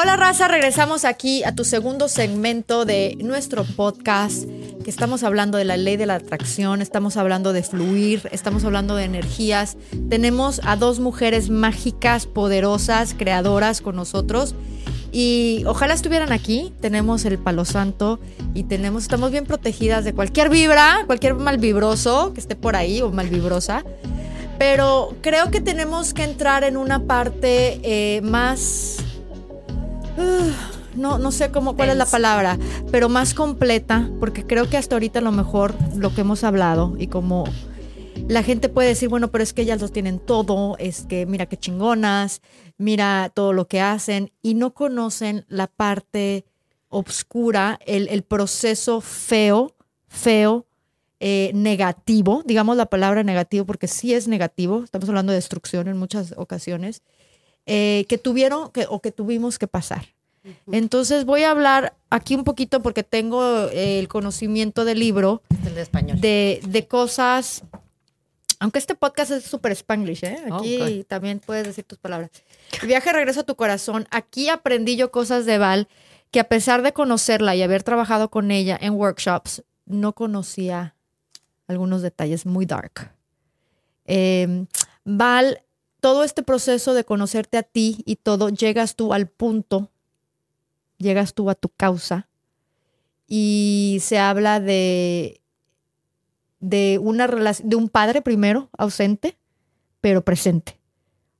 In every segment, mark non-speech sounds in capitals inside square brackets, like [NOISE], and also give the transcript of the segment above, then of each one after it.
Hola raza, regresamos aquí a tu segundo segmento de nuestro podcast, que estamos hablando de la ley de la atracción, estamos hablando de fluir, estamos hablando de energías. Tenemos a dos mujeres mágicas, poderosas, creadoras con nosotros. Y ojalá estuvieran aquí. Tenemos el palo santo y tenemos, estamos bien protegidas de cualquier vibra, cualquier mal vibroso que esté por ahí o mal vibrosa. Pero creo que tenemos que entrar en una parte eh, más no, no sé cómo, cuál es la palabra, pero más completa, porque creo que hasta ahorita a lo mejor lo que hemos hablado y como la gente puede decir, bueno, pero es que ellas lo tienen todo, es que mira qué chingonas, mira todo lo que hacen y no conocen la parte oscura, el, proceso feo, feo, eh, negativo, digamos la palabra negativo porque sí es negativo, estamos hablando de destrucción en muchas ocasiones, eh, que tuvieron que, o que tuvimos que pasar. Entonces voy a hablar aquí un poquito porque tengo eh, el conocimiento del libro. de español. De, cosas. Aunque este podcast es súper spanglish, ¿eh? Aquí también puedes decir tus palabras. viaje regreso a tu corazón. Aquí aprendí yo cosas de Val que a pesar de conocerla y haber trabajado con ella en workshops, no conocía algunos detalles muy dark. Em, Val todo este proceso de conocerte a ti y todo, llegas tú al punto, llegas tú a tu causa y se habla de, de una de un padre primero, ausente, pero presente.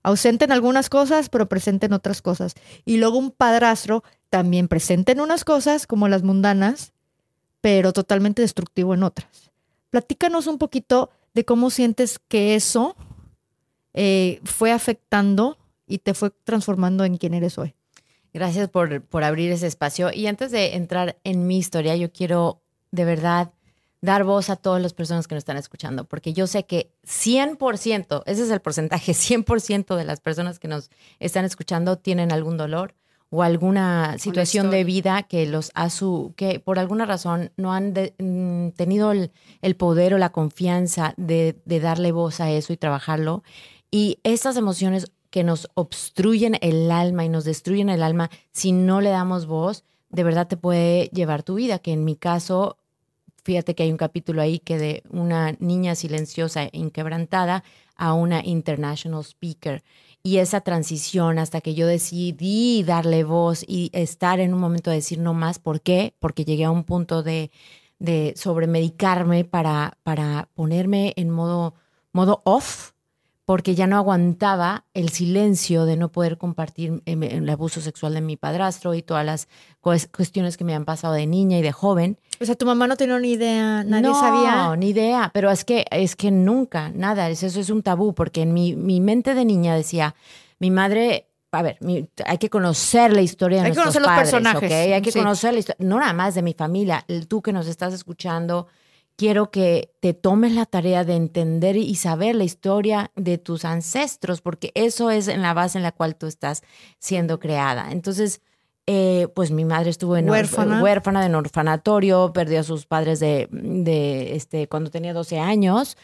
Ausente en algunas cosas, pero presente en otras cosas. Y luego un padrastro también presente en unas cosas, como las mundanas, pero totalmente destructivo en otras. Platícanos un poquito de cómo sientes que eso eh, fue afectando y te fue transformando en quien eres hoy. Gracias por, por abrir ese espacio. Y antes de entrar en mi historia, yo quiero de verdad dar voz a todas las personas que nos están escuchando, porque yo sé que 100%, ese es el porcentaje, [LAUGHS] 100% de las personas que nos están escuchando tienen algún dolor o alguna situación de vida que los ha su, que por alguna razón no han mm, tenido el, el, poder o la confianza de, de darle voz a eso y trabajarlo. Y estas emociones que nos obstruyen el alma y nos destruyen el alma, si no le damos voz, de verdad te puede llevar tu vida, que en mi caso, fíjate que hay un capítulo ahí que de una niña silenciosa e inquebrantada a una international speaker. Y esa transición hasta que yo decidí darle voz y estar en un momento de decir no más, ¿por qué? Porque llegué a un punto de, de sobremedicarme para, para ponerme en modo, modo off, porque ya no aguantaba el silencio de no poder compartir em, el abuso sexual de mi padrastro y todas las cuestiones que me han pasado de niña y de joven. O sea, tu mamá no tenía ni idea, nadie sabía. No, ni idea, pero es que, es que nunca, nada, eso es un tabú, porque en mi, mi mente de niña decía, mi madre a ver, hay que conocer la historia de hay nuestros padres, los personajes. Hay que conocer la historia, no nada más de mi familia, tú que nos estás escuchando, quiero que te tomes la tarea de entender y saber la historia de tus ancestros, porque eso es en la base en la cual tú estás siendo creada. Entonces, eh, pues mi madre estuvo en huérfana. huérfana de orfanatorio, perdió a sus padres de, de este, cuando tenía 12 años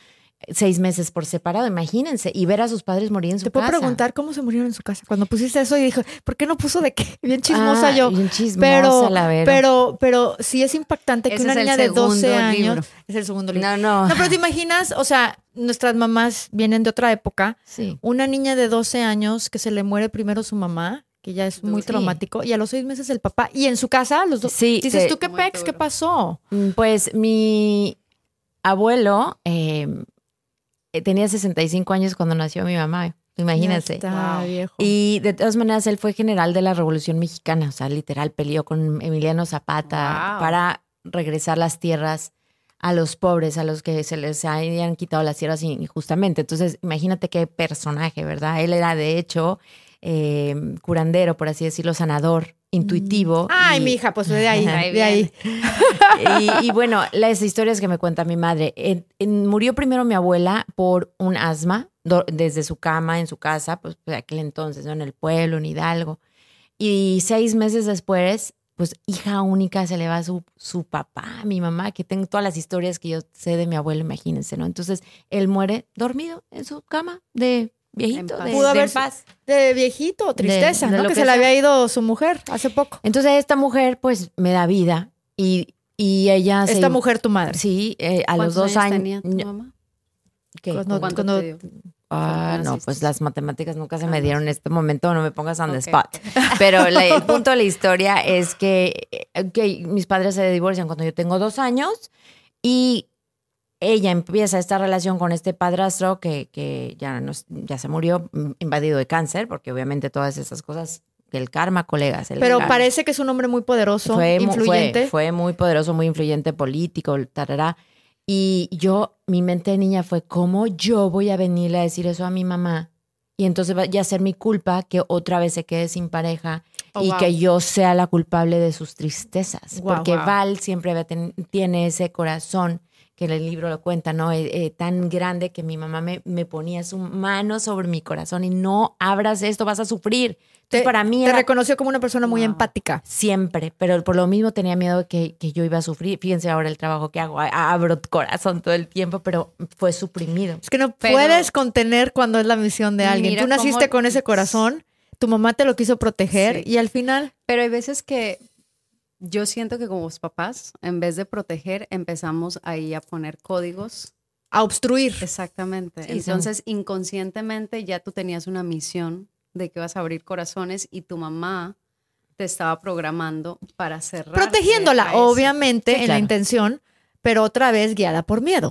seis meses por separado, imagínense, y ver a sus padres morir en su casa. Te puedo preguntar cómo se murieron en su casa. Cuando pusiste eso y dijo, ¿por qué no puso de qué? [LAUGHS] Bien chismosa ah, yo. Bien chismosa, pero, la verdad. Pero, pero sí es impactante que una niña de 12 años. Es el segundo libro. No, no. No, pero te imaginas, o sea, nuestras mamás vienen de otra época. Sí. Una niña de 12 años que se le muere primero su mamá que ya es muy traumático, y a los seis meses el papá, y en su casa los dos. Sí, dices, ¿tú qué pex? ¿Qué pasó? Mm, pues mi abuelo eh, eh, tenía 65 años cuando nació mi mamá. Imagínense. Y de todas maneras, él fue general de la Revolución Mexicana, o sea, literal, peleó con Emiliano Zapata para regresar las tierras a los pobres, a los que se les habían quitado las tierras injustamente. Entonces, imagínate qué personaje, ¿verdad? Él era, de hecho, eh, curandero, por así decirlo, sanador intuitivo. Ay, mi hija, pues de ahí, de ahí. y, bueno, las historias que me cuenta mi madre. murió primero mi abuela por un asma, desde su cama, en su casa, pues de aquel entonces, ¿no? En el pueblo, en Hidalgo. Y seis meses después, pues hija única, se le va su, su papá, mi mamá, que tengo todas las historias que yo sé de mi abuelo, imagínense, ¿no? Entonces, él muere dormido en su cama de viejito, En de, Pudo de haber- paz. De viejito, tristeza, de ¿no? lo Que, que se le había ido su mujer hace poco. Entonces esta mujer pues me da vida y, y ella se... Esta mujer, tu madre. Sí, eh, a los ¿Cuántos dos años años... tenía tu mamá? ¿Qué? Cuando- ¿Cuánto cuando- te dio? Ah, no, pues las matemáticas nunca se Ah, me no dieron en este momento, no me pongas on the spot. [LAUGHS] Pero la- el punto de la historia es que, eh, que mis padres se divorcian cuando yo tengo dos años y ella empieza esta relación con este padrastro que, que ya, no, ya se murió mm, invadido de cáncer, porque obviamente todas esas cosas, el karma, colegas. el Pero karma. parece que es un hombre muy poderoso, fue, influyente. Fue, fue muy poderoso, muy influyente político, tarará. Y yo, mi mente de niña fue, ¿cómo yo voy a venirle a decir eso a mi mamá? Y entonces va a ser mi culpa que otra vez se quede sin pareja Oh, y wow. que yo sea la culpable de sus tristezas. Wow. Porque Wow. Val siempre tiene ese corazón que en el libro lo cuenta, ¿no? Eh, eh, tan grande que mi mamá me, me ponía su mano sobre mi corazón y no abras esto, vas a sufrir. Entonces, Te, para mí te era reconoció como una persona muy Wow. empática. siempre, pero por lo mismo tenía miedo de que, que yo iba a sufrir. Fíjense ahora el trabajo que hago, abro corazón todo el tiempo, pero fue suprimido. Es que no Pero- puedes contener cuando es la misión de alguien. Tú naciste cómo- con ese corazón, tu mamá te lo quiso proteger Sí. y al final Pero hay veces que yo siento que como papás, en vez de proteger, empezamos ahí a poner códigos. a obstruir. Exactamente. Sí, sí. Entonces, inconscientemente ya tú tenías una misión de que vas a abrir corazones y tu mamá te estaba programando para cerrar. Protegiéndola, obviamente, Sí, en la intención, pero otra vez guiada por miedo.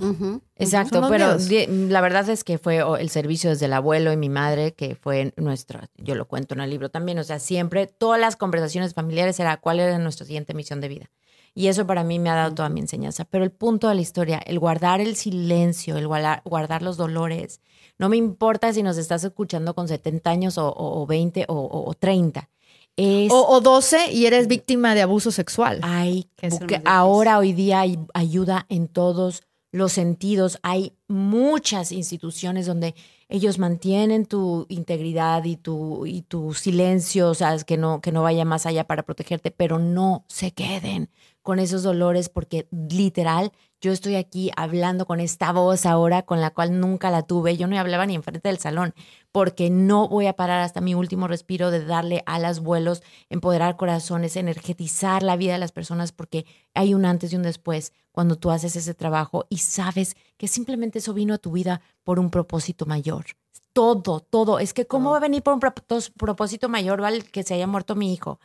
Exacto, pero miedos. la verdad es que fue el servicio desde el abuelo y mi madre, que fue nuestro, yo lo cuento en el libro también, o sea, siempre todas las conversaciones familiares era cuál era nuestra siguiente misión de vida. Y eso para mí me ha dado toda mi enseñanza. Pero el punto de la historia, el guardar el silencio, el guardar, guardar los dolores, no me importa si nos estás escuchando con 70 años o, o- o 20 o, o- o 30. Es, O, o 12 y eres víctima de abuso sexual. hay Que ahora hoy día hay ayuda en todos los sentidos. Hay muchas instituciones donde ellos mantienen tu integridad y tu, y tu silencio, o sea, que no, que no vaya más allá para protegerte, pero no se queden con esos dolores porque literal yo estoy aquí hablando con esta voz ahora con la cual nunca la tuve. Yo no hablaba ni enfrente del salón porque no voy a parar hasta mi último respiro de darle alas, vuelos, empoderar corazones, energetizar la vida de las personas porque hay un antes y un después cuando tú haces ese trabajo y sabes que simplemente eso vino a tu vida por un propósito mayor. Todo, todo. Es que ¿cómo va a venir por un propós- propósito mayor, ¿vale? Que se haya muerto mi hijo?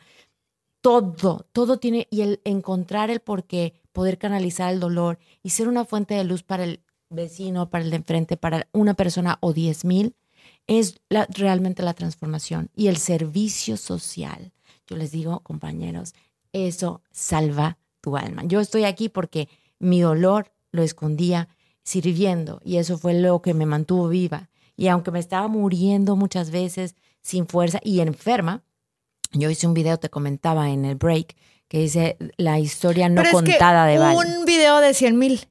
Todo, todo tiene, y el encontrar el porqué, poder canalizar el dolor y ser una fuente de luz para el vecino, para el de enfrente, para una persona o diez mil, es realmente la transformación. Y el servicio social, yo les digo, compañeros, eso salva tu alma. Yo estoy aquí porque mi dolor lo escondía sirviendo y eso fue lo que me mantuvo viva. Y aunque me estaba muriendo muchas veces sin fuerza y enferma, yo hice un video, te comentaba en el break, que dice la historia no Pero es que contada de Val. Un video de 100 mil.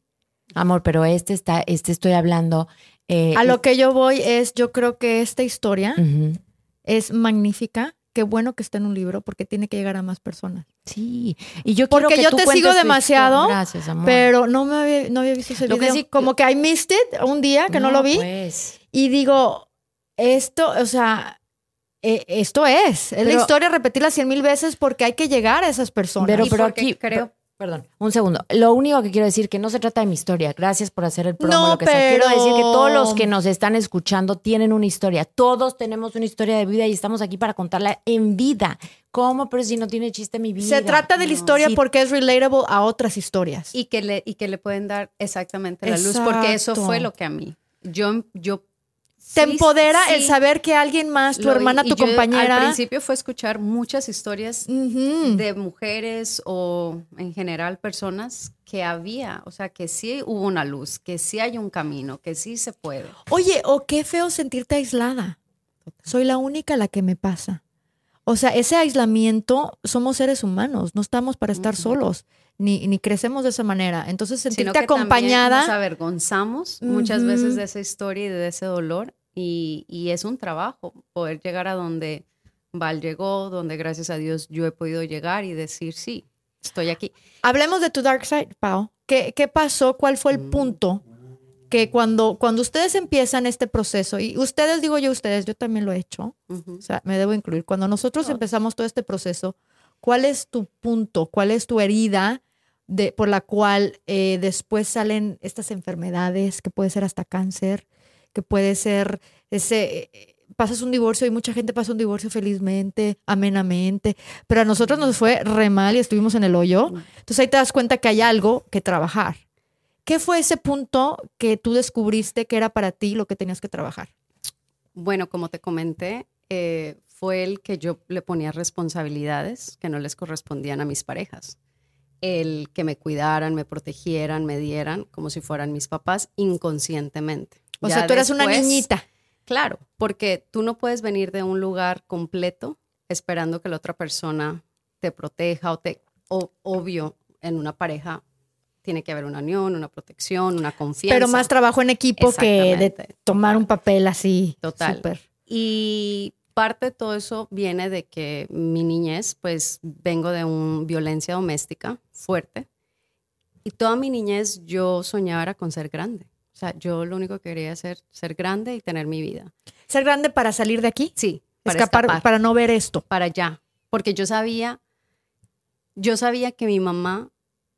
Amor, pero este está, este estoy hablando. eh, A lo que yo voy es, yo creo que esta historia es magnífica. Qué bueno que está en un libro porque tiene que llegar a más personas. Sí, y yo Porque quiero que yo tú te sigo demasiado. Gracias, amor. Pero no me había, no había visto ese Lo que video. sí- Como que I missed it un día que no, lo vi. Pues. Y digo, esto, o sea, eh, esto es. Es la Pero- historia repetirla cien mil veces porque hay que llegar a esas personas. Pero, pero aquí, creo- perdón, un segundo. Lo único que quiero decir que no se trata de mi historia. Gracias por hacer el promo, No, lo que sea. Quiero pero- decir que todos los que nos están escuchando tienen una historia. Todos tenemos una historia de vida y estamos aquí para contarla en vida. ¿Cómo? Pero si no tiene chiste mi vida. Se trata de la No, historia sí. porque es relatable a otras historias. y que le, y que le pueden dar exactamente la luz, porque eso Exacto. fue lo que a mí. Yo, yo Te sí, empodera el sí, saber que alguien más, tu lo- hermana, y tu yo compañera. Al principio fue escuchar muchas historias Ujú. de mujeres o en general personas que había, o sea, que sí hubo una luz, que sí hay un camino, que sí se puede. Oye, o qué feo sentirte aislada. Soy la única a la que me pasa. O sea, ese aislamiento, somos seres humanos, no estamos para estar Ujú. solos, ni, ni crecemos de esa manera. Entonces, Sino sentirte que también acompañada. nos avergonzamos muchas Ujú. veces de esa historia y de ese dolor y, y es un trabajo poder llegar a donde Val llegó, donde gracias a Dios yo he podido llegar y decir, sí, estoy aquí. Hablemos de tu dark side, Pau. ¿Qué, qué pasó? ¿Cuál fue el Mm. punto que cuando, cuando ustedes empiezan este proceso, y ustedes, digo yo ustedes, yo también lo he hecho, o sea, me debo incluir, cuando nosotros empezamos todo este proceso, ¿cuál es tu punto? ¿Cuál es tu herida de, por la cual eh, después salen estas enfermedades, que puede ser hasta cáncer, que puede ser ese... Eh, pasas un divorcio y mucha gente pasa un divorcio felizmente, amenamente, pero a nosotros nos fue re mal y estuvimos en el hoyo. Entonces ahí te das cuenta que hay algo que trabajar. ¿Qué fue ese punto que tú descubriste que era para ti lo que tenías que trabajar? Bueno, como te comenté, eh, fue el que yo le ponía responsabilidades que no les correspondían a mis parejas. El que me cuidaran, me protegieran, me dieran como si fueran mis papás inconscientemente. O sea, tú eras una niñita. Claro, porque tú no puedes venir de un lugar completo esperando que la otra persona te proteja o te, obvio, en una pareja tiene que haber una unión, una protección, una confianza. Pero más trabajo en equipo que de tomar un papel así. Total. Y parte de todo eso viene de que mi niñez, pues vengo de una violencia doméstica fuerte. Y toda mi niñez yo soñaba con ser grande. O sea, yo lo único que quería era ser grande y tener mi vida. ¿Ser grande para salir de aquí? Sí. Para escapar, para no ver esto. Para allá. Porque yo sabía, yo sabía que mi mamá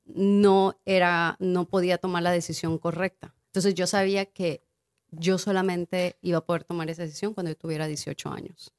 no era, no podía tomar la decisión correcta. Entonces yo sabía que yo solamente iba a poder tomar esa decisión cuando yo tuviera 18 años.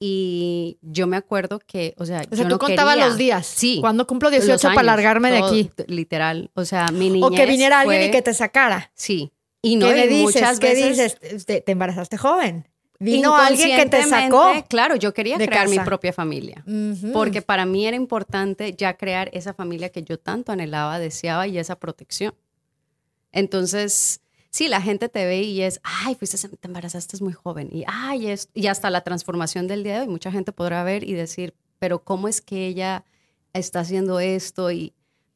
Y yo me acuerdo que, o sea, o sea tú contabas los días. Sí. Cuando cumplo 18 para largarme de aquí. Literal. O sea, mi niñez O que viniera alguien y que te sacara. Sí. Y no, ¿Qué dices? Muchas ¿Qué dices? Te, te embarazaste joven. Vino alguien que te sacó. Claro, yo quería crear mi propia familia. Porque para mí era importante ya crear esa familia que yo tanto anhelaba, deseaba y esa protección. Entonces, sí, la gente te ve y es, ay, fuiste, te embarazaste muy joven. Y, ay, es, y hasta la transformación del día de hoy, mucha gente podrá ver y decir, pero ¿cómo es que ella está haciendo esto? Y,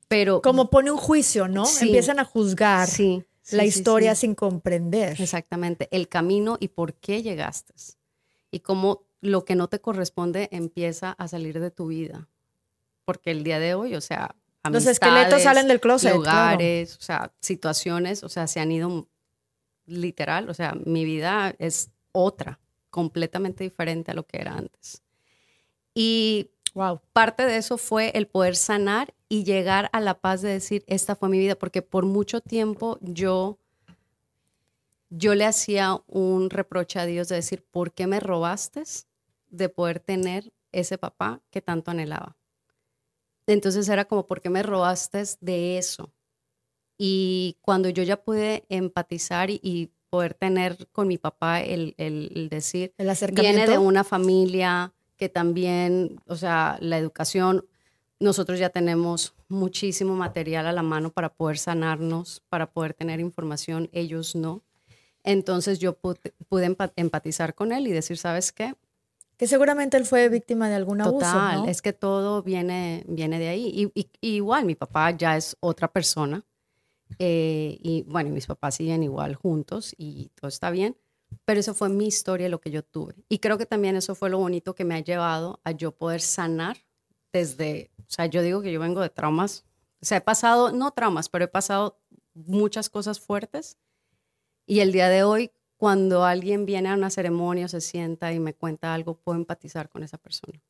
pero. Como pone un juicio, ¿no? Empiezan a juzgar. Sí la historia sin comprender. Exactamente, el camino y por qué llegaste. Y cómo lo que no te corresponde empieza a salir de tu vida. Porque el día de hoy, o sea, los esqueletos salen del closet. Lugares, o sea, situaciones, o sea, se han ido literal, o sea, mi vida es otra, completamente diferente a lo que era antes. Y wow. parte de eso fue el poder sanar y llegar a la paz de decir, esta fue mi vida, porque por mucho tiempo yo, yo le hacía un reproche a Dios de decir, ¿por qué me robaste de poder tener ese papá que tanto anhelaba? Entonces era como, ¿por qué me robaste de eso? Y cuando yo ya pude empatizar y, poder tener con mi papá el, el, decir, el viene de una familia que también, o sea, la educación, nosotros ya tenemos muchísimo material a la mano para poder sanarnos, para poder tener información, ellos no. Entonces yo pude, empatizar con él y decir, ¿sabes qué? Que seguramente él fue víctima de algún abuso. Total, es que todo viene, viene de ahí. Y, igual, mi papá ya es otra persona. Eh, y bueno, mis papás siguen igual juntos y todo está bien. Pero eso fue mi historia, lo que yo tuve. Y creo que también eso fue lo bonito que me ha llevado a yo poder sanar desde o sea, yo digo que yo vengo de traumas. O sea, he pasado, no traumas, pero he pasado muchas cosas fuertes. Y el día de hoy, cuando alguien viene a una ceremonia o se sienta y me cuenta algo, puedo empatizar con esa persona.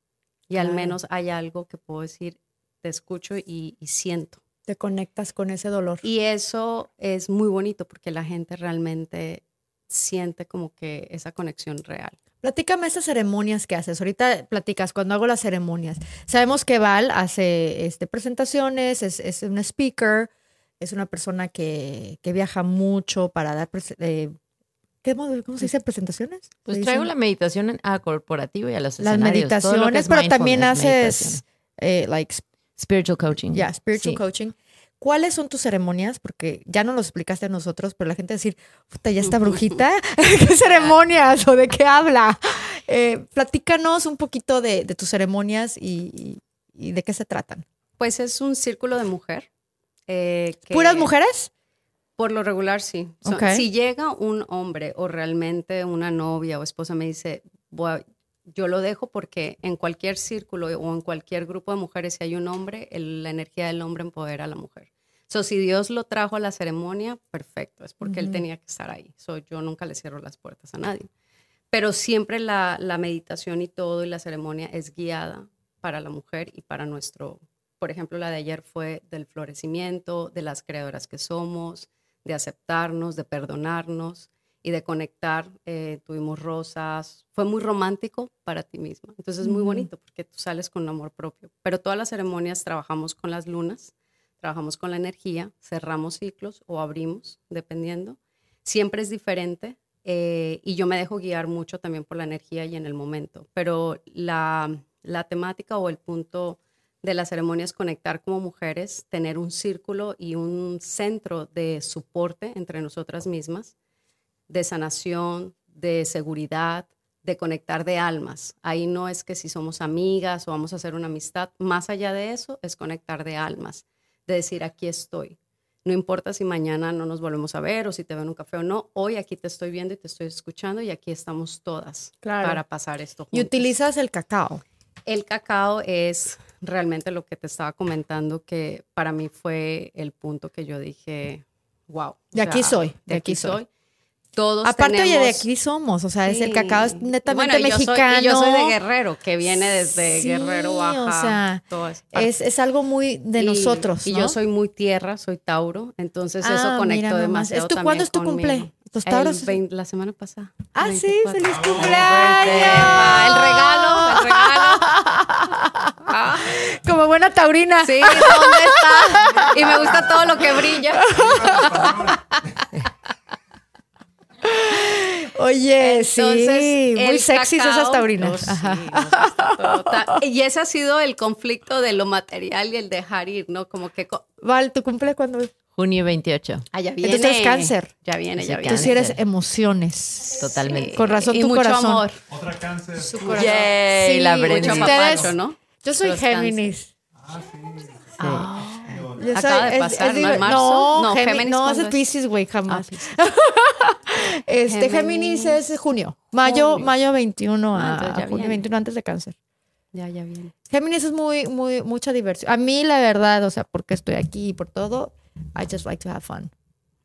Y al menos hay algo que puedo decir, te escucho y, y siento. Te conectas con ese dolor. Y eso es muy bonito porque la gente realmente siente como que esa conexión real. Platícame esas ceremonias que haces. Ahorita platicas cuando hago las ceremonias. Sabemos que Val hace este, presentaciones, es, es un speaker, es una persona que, que viaja mucho para dar... Eh, ¿Cómo se dice? ¿Presentaciones? Pues traigo la meditación a corporativo y a los Las meditaciones, pero también haces eh, like spiritual coaching. Ya, spiritual coaching. ¿Cuáles son tus ceremonias? Porque ya no lo explicaste a nosotros, pero la gente va a decir, puta, ya está brujita. [LAUGHS] [LAUGHS] ¿Qué ceremonias o de qué habla? Eh, platícanos un poquito de, tus ceremonias y, de qué se tratan. Pues es un círculo de mujer. Eh, ¿Puras mujeres? Por lo regular, sí. Si llega un hombre o realmente una novia o esposa me dice, yo lo dejo porque en cualquier círculo o en cualquier grupo de mujeres, si hay un hombre, la energía del hombre empodera a la mujer So, si Dios lo trajo a la ceremonia, perfecto, es porque Él tenía que estar ahí. So, yo nunca le cierro las puertas a nadie. Pero siempre la, la meditación y todo y la ceremonia es guiada para la mujer y para nuestro, por ejemplo, la de ayer fue del florecimiento, de las creadoras que somos, de aceptarnos, de perdonarnos y de conectar. Eh, tuvimos rosas, fue muy romántico para ti misma. Entonces es muy bonito porque tú sales con amor propio. Pero todas las ceremonias trabajamos con las lunas, trabajamos con la energía, cerramos ciclos o abrimos, dependiendo. Siempre es diferente eh, y yo me dejo guiar mucho también por la energía y en el momento. Pero la, la temática o el punto de la ceremonia es conectar como mujeres, tener un círculo y un centro de soporte entre nosotras mismas de sanación, de seguridad, de conectar de almas. Ahí no es que si somos amigas o vamos a hacer una amistad, más allá de eso es conectar de almas, de decir aquí estoy. No importa si mañana no nos volvemos a ver o si te veo en un café o no, hoy aquí te estoy viendo y te estoy escuchando y aquí estamos todas para pasar esto. Y utilizas el cacao. El cacao es realmente lo que te estaba comentando, que para mí fue el punto que yo dije, wow. De aquí soy, de, aquí, soy todos Aparte, de aquí somos, o sea, es el cacao es netamente mexicano. y yo soy de Guerrero, que viene desde Guerrero, Baja. O sea, es, es, algo muy de nosotros. Y yo soy muy tierra, soy Tauro, entonces eso ah, conectó demasiado. ¿Es ¿Cuándo es tu cumple? Los Tauros. la semana pasada. Ah, sí, feliz cumpleaños. El regalo, el regalo. [LAUGHS] Ah. Como buena taurina. Sí, ¿dónde está? Y me gusta todo lo que brilla. Oye, sí, muy sexy esas taurinas. y ese ha sido el conflicto de lo material y el dejar ir, ¿no? Como que... Val, ¿tu cumple cuándo es? Junio 28. Ah, ya viene. Entonces es cáncer. Ya viene, ya viene. Tú sí eres emociones. Totalmente. Con razón tu mucho corazón. amor. Otra cáncer. Su corazón. sí, la mucho papacho, ¿no? Yo soy Géminis. Ah, sí. Ah. Acaba de pasar, ¿no? marzo? No, no Géminis, no es Pisces, güey, jamás. Ah, [LAUGHS] este, Géminis. es junio. Mayo, mayo 21 a, ah, junio 21 antes de cáncer. Ya, ya viene. Géminis es muy, muy, mucha diversión. A mí, la verdad, o sea, porque estoy aquí y por todo, I just like to have fun.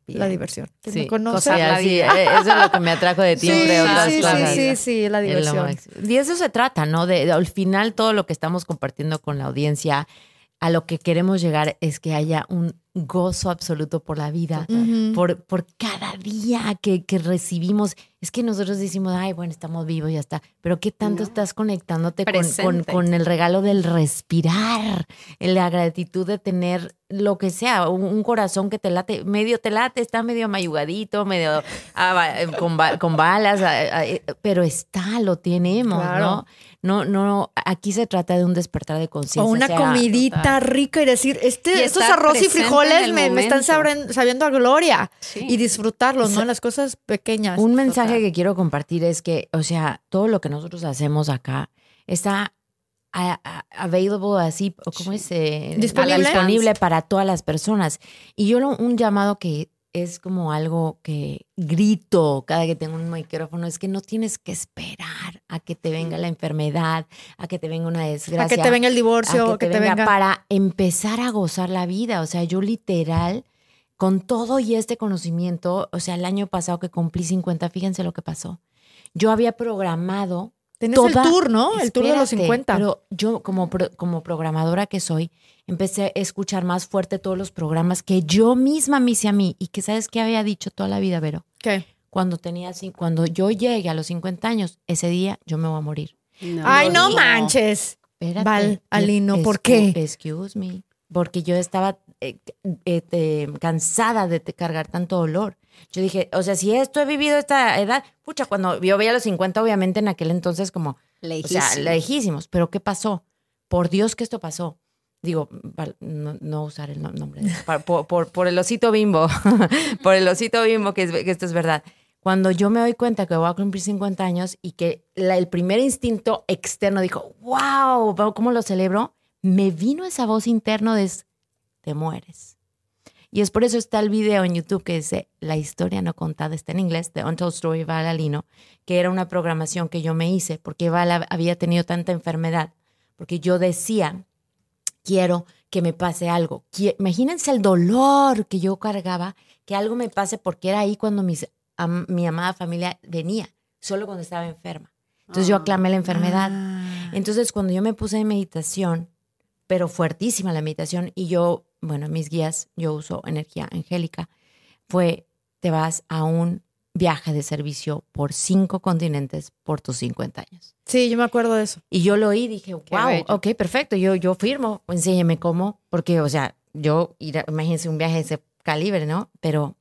La diversión. sí, me conoce? Sí, eh, eso es lo que me atrajo de [LAUGHS] ti, entre otras sí, cosas. Sí, sí, sí, la diversión. Y eso se trata, ¿no? de, al final, todo lo que estamos compartiendo con la audiencia a lo que queremos llegar es que haya un gozo absoluto por la vida, por, por cada día que, que, recibimos. Es que nosotros decimos, ay, bueno, estamos vivos, ya está. Pero ¿qué tanto estás conectándote con, con, el regalo del respirar, la gratitud de tener lo que sea, un, corazón que te late, medio te late, está medio mayugadito, medio ah, con, con, balas, ah, ah, eh, pero está, lo tenemos, ¿no? No, no, aquí se trata de un despertar de conciencia. O una comidita rica y decir, este, estos arroz y frijoles me, están sabiendo a gloria. Y disfrutarlos, ¿no? Las cosas pequeñas. Un mensaje que quiero compartir es que, o sea, todo lo que nosotros hacemos acá está available así, ¿cómo es? Eh, disponible. disponible para todas las personas. Y yo un llamado que es como algo que grito cada que tengo un micrófono, es que no tienes que esperar a que te venga la enfermedad, a que te venga una desgracia. A que te venga el divorcio, a que, te, venga, para empezar a gozar la vida. O sea, yo literal, con todo y este conocimiento, o sea, el año pasado que cumplí 50, fíjense lo que pasó. Yo había programado Tienes el tour, ¿no? El tour de los 50. Pero yo, como, como programadora que soy, empecé a escuchar más fuerte todos los programas que yo misma me hice a mí y que sabes qué había dicho toda la vida, Vero. ¿Qué? Cuando tenía cuando yo llegue a los 50 años, ese día yo me voy a morir. Ay, no, manches. Espérate. Val, Alino, ¿por qué? Excuse me. Porque yo estaba eh, eh, cansada de cargar tanto dolor. Yo dije, o sea, si esto he vivido esta edad, pucha, cuando yo veía los 50, obviamente en aquel entonces como, lejísimos. o sea, lejísimos. Pero ¿qué pasó? Por Dios que esto pasó. Digo, no, usar el nombre, por, por, el osito bimbo, [LAUGHS] por el osito bimbo, que, que esto es verdad. Cuando yo me doy cuenta que voy a cumplir 50 años y que el primer instinto externo dijo, wow, ¿cómo lo celebro? Me vino esa voz interna de, te mueres y es por eso está el video en YouTube que dice La historia no contada, está en inglés, The Untold Story of Val Alino, que era una programación que yo me hice porque Val había tenido tanta enfermedad, porque yo decía, quiero que me pase algo. Imagínense el dolor que yo cargaba, que algo me pase porque era ahí cuando mis, mi amada familia venía, solo cuando estaba enferma. Entonces yo ah. aclamé la enfermedad. Ah. Entonces cuando yo me puse en meditación, pero fuertísima la meditación, y yo, bueno, mis guías, yo uso energía angélica, fue, te vas a un viaje de servicio por cinco continentes por tus 50 años. Sí, yo me acuerdo de eso. Y yo lo oí y dije, wow, ok, perfecto, yo, yo firmo, enséñeme cómo, porque, o sea, yo, imagínense un viaje de ese calibre, ¿no? Pero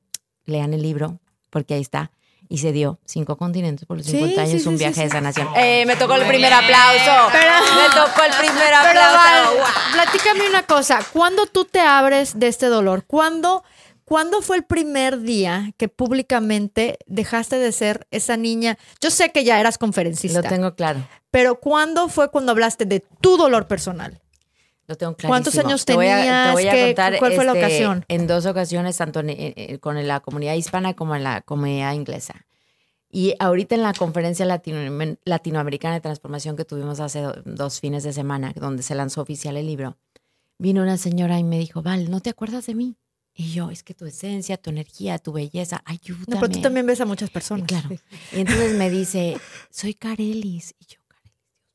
lean el libro, porque ahí está. Y se dio cinco continentes por los 50 años, un viaje de sanación. Eh, me tocó el primer aplauso. me tocó el primer aplauso. Platícame una cosa. ¿Cuándo tú te abres de este dolor? ¿Cuándo ¿Cuándo fue el primer día que públicamente dejaste de ser esa niña? Yo sé que ya eras conferencista. Lo tengo claro. Pero ¿cuándo fue cuando hablaste de tu dolor personal? Lo tengo claro. ¿Cuántos años tenías? Te voy a, contar. ¿Cuál fue la este, ocasión? En dos ocasiones, tanto con la comunidad hispana como en la comunidad inglesa. Y ahorita en la conferencia latinoamericana de transformación que tuvimos hace dos fines de semana, donde se lanzó oficial el libro, vino una señora y me dijo, Val, ¿no te acuerdas de mí? Y yo, es que tu esencia, tu energía, tu belleza, ayúdame. No, pero tú también ves a muchas personas. Claro. Y entonces me dice, soy Carelis. Y yo,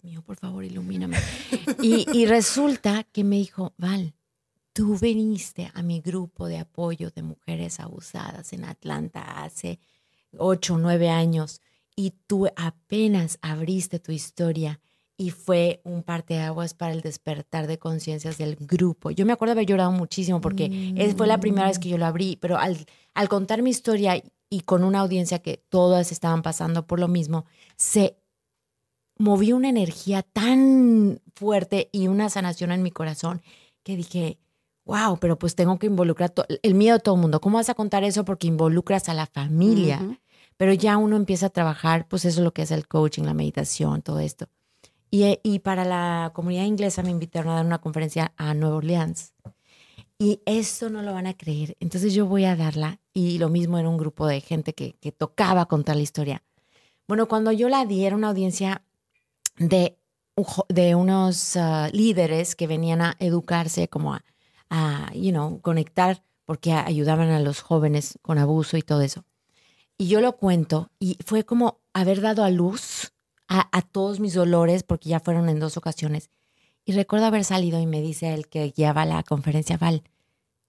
mío, por favor, ilumíname. Y, y resulta que me dijo, Val, tú viniste a mi grupo de apoyo de mujeres abusadas en Atlanta hace ocho o nueve años y tú apenas abriste tu historia y fue un parteaguas para el despertar de conciencias del grupo. Yo me acuerdo haber llorado muchísimo porque fue la primera vez que yo lo abrí, pero al, al contar mi historia y con una audiencia que todas estaban pasando por lo mismo, se movió una energía tan fuerte y una sanación en mi corazón que dije, wow, pero pues tengo que involucrar el miedo de todo el mundo. ¿Cómo vas a contar eso? Porque involucras a la familia. Pero ya uno empieza a trabajar, pues eso es lo que es el coaching, la meditación, todo esto. Y, para la comunidad inglesa me invitaron a dar una conferencia a Nueva Orleans. Y esto no lo van a creer. Entonces yo voy a darla y lo mismo era un grupo de gente que, que tocaba contar la historia. Bueno, cuando yo la di era una audiencia de, de unos ah, líderes que venían a educarse, como a, a, you know, conectar, porque ayudaban a los jóvenes con abuso y todo eso. Y yo lo cuento y fue como haber dado a luz a, todos mis dolores, porque ya fueron en dos ocasiones. Y recuerdo haber salido y me dice el que guiaba la conferencia, Val,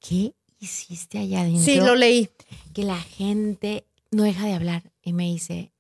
¿qué hiciste allá adentro? Sí, lo leí. Que la gente no deja de hablar. Y me dice,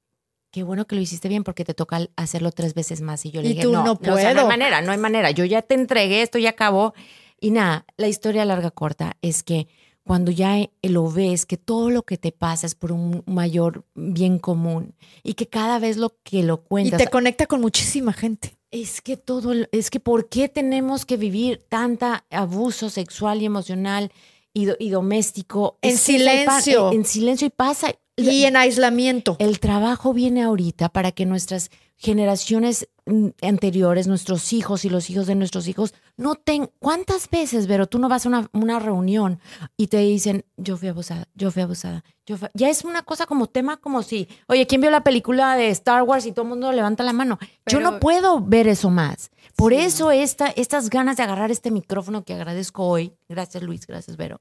qué bueno que lo hiciste bien porque te toca hacerlo tres veces más. Y yo le dije, no, no, puedo. no, hay manera, no hay manera. Yo ya te entregué, esto ya acabó. Y nada, la historia larga corta es que cuando ya lo ves, que todo lo que te pasa es por un mayor bien común y que cada vez lo que lo cuentas. Y te conecta con muchísima gente. Es que todo, es que ¿por qué tenemos que vivir tanta abuso sexual y emocional y, y doméstico? En silencio. en silencio y pasa. Y en aislamiento. El trabajo viene ahorita para que nuestras generaciones mm, anteriores, nuestros hijos y los hijos de nuestros hijos, no ten... ¿Cuántas veces, Vero, tú no vas a una, una reunión y te dicen, yo fui abusada, yo fui abusada, yo Ya es una cosa como tema como si, oye, ¿quién vio la película de Star Wars y todo el mundo levanta la mano? yo no puedo ver eso más. Por eso esta, estas ganas de agarrar este micrófono que agradezco hoy, gracias Luis, gracias Vero,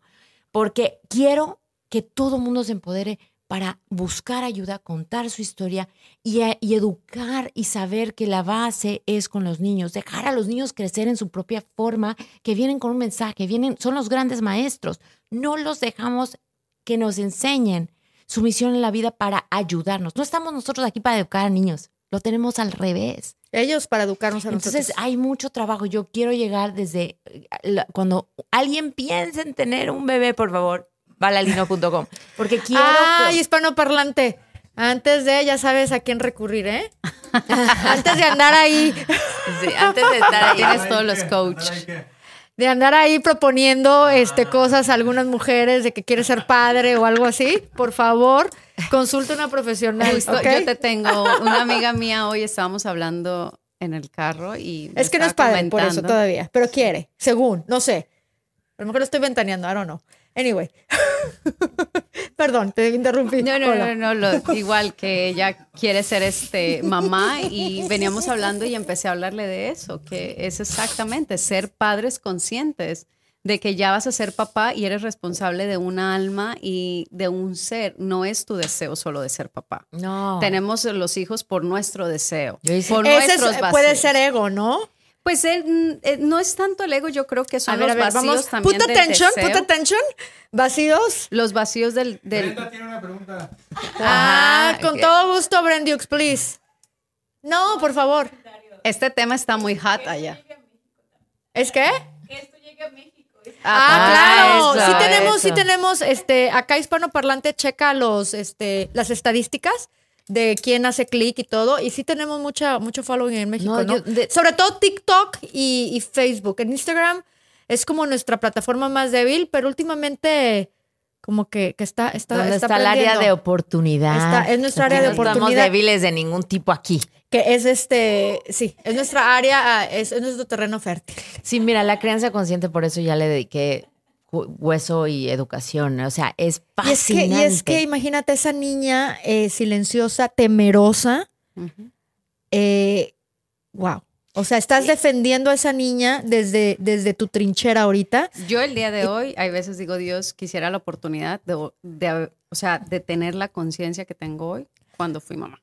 porque quiero que todo el mundo se empodere para buscar ayuda, contar su historia eh, y, educar y saber que la base es con los niños, dejar a los niños crecer en su propia forma, que vienen con un mensaje, vienen, son los grandes maestros. No los dejamos que nos enseñen su misión en la vida para ayudarnos. No estamos nosotros aquí para educar a niños, lo tenemos al revés. Ellos para educarnos a nosotros. Entonces hay mucho trabajo. Yo quiero llegar desde eh, cuando alguien piense en tener un bebé, por favor, balalino.com. Porque quiero. ¡Ay, hispanoparlante! Antes de, ya sabes a quién recurrir, ¿eh? [LAUGHS] antes de andar ahí. Sí, antes de estar ahí. Tienes todos los coaches. De andar ahí proponiendo este, cosas a algunas mujeres de que quieres ser padre o algo así, por favor, consulte una profesional. Yo te tengo una amiga mía, hoy estábamos hablando en el carro y. Es que no es padre por eso todavía, pero quiere, según, no sé. A lo mejor lo estoy ventaneando, don't know. Anyway. [LAUGHS] Perdón, te interrumpí. No, no, no, no, lo- igual que ella quiere ser este mamá y veníamos hablando y empecé a hablarle de eso, que es exactamente ser padres conscientes de que ya vas a ser papá y eres responsable de una alma y de un ser. No es tu deseo solo de ser papá. No. Tenemos los hijos por nuestro deseo, Yo hice- por Ese es- nuestros puede vacíos. ser ego, ¿no? Pues eh, mm, eh, no es tanto el ego, yo creo que son A ver, los a ver, vacíos vamos. también Put del attention, deseo. put attention. Vacíos. Los vacíos del, del Brenda tiene una pregunta. Ah, con todo gusto, Brendiux, please. No, por favor. este tema está muy hot allá. ¿Es qué? Ah, Ah, claro. eso, sí tenemos, sí eso. tenemos, este, acá hispanoparlante checa los, este, las estadísticas de quién hace clic y todo, y sí tenemos mucha, mucho following en México, No, ¿no? yo de- Sobre todo TikTok y, y Facebook. En Instagram es como nuestra plataforma más débil, pero últimamente como que, que está, está, ¿Dónde está, está el área de oportunidad? Está- es nuestra área de no estamos oportunidad. débiles de ningún tipo aquí. Que es este, sí, es nuestra área, ah, es, es nuestro terreno fértil. Sí, mira, la crianza consciente, por eso ya le dediqué hueso y educación. O sea, es Y es, que, fascinante. y es que imagínate esa niña eh, silenciosa, temerosa. eh, wow. O sea, estás defendiendo a esa niña desde, desde tu trinchera ahorita. Yo el día de hoy, hay veces digo, Dios, quisiera la oportunidad de, de, o sea, de tener la conciencia que tengo hoy cuando fui mamá.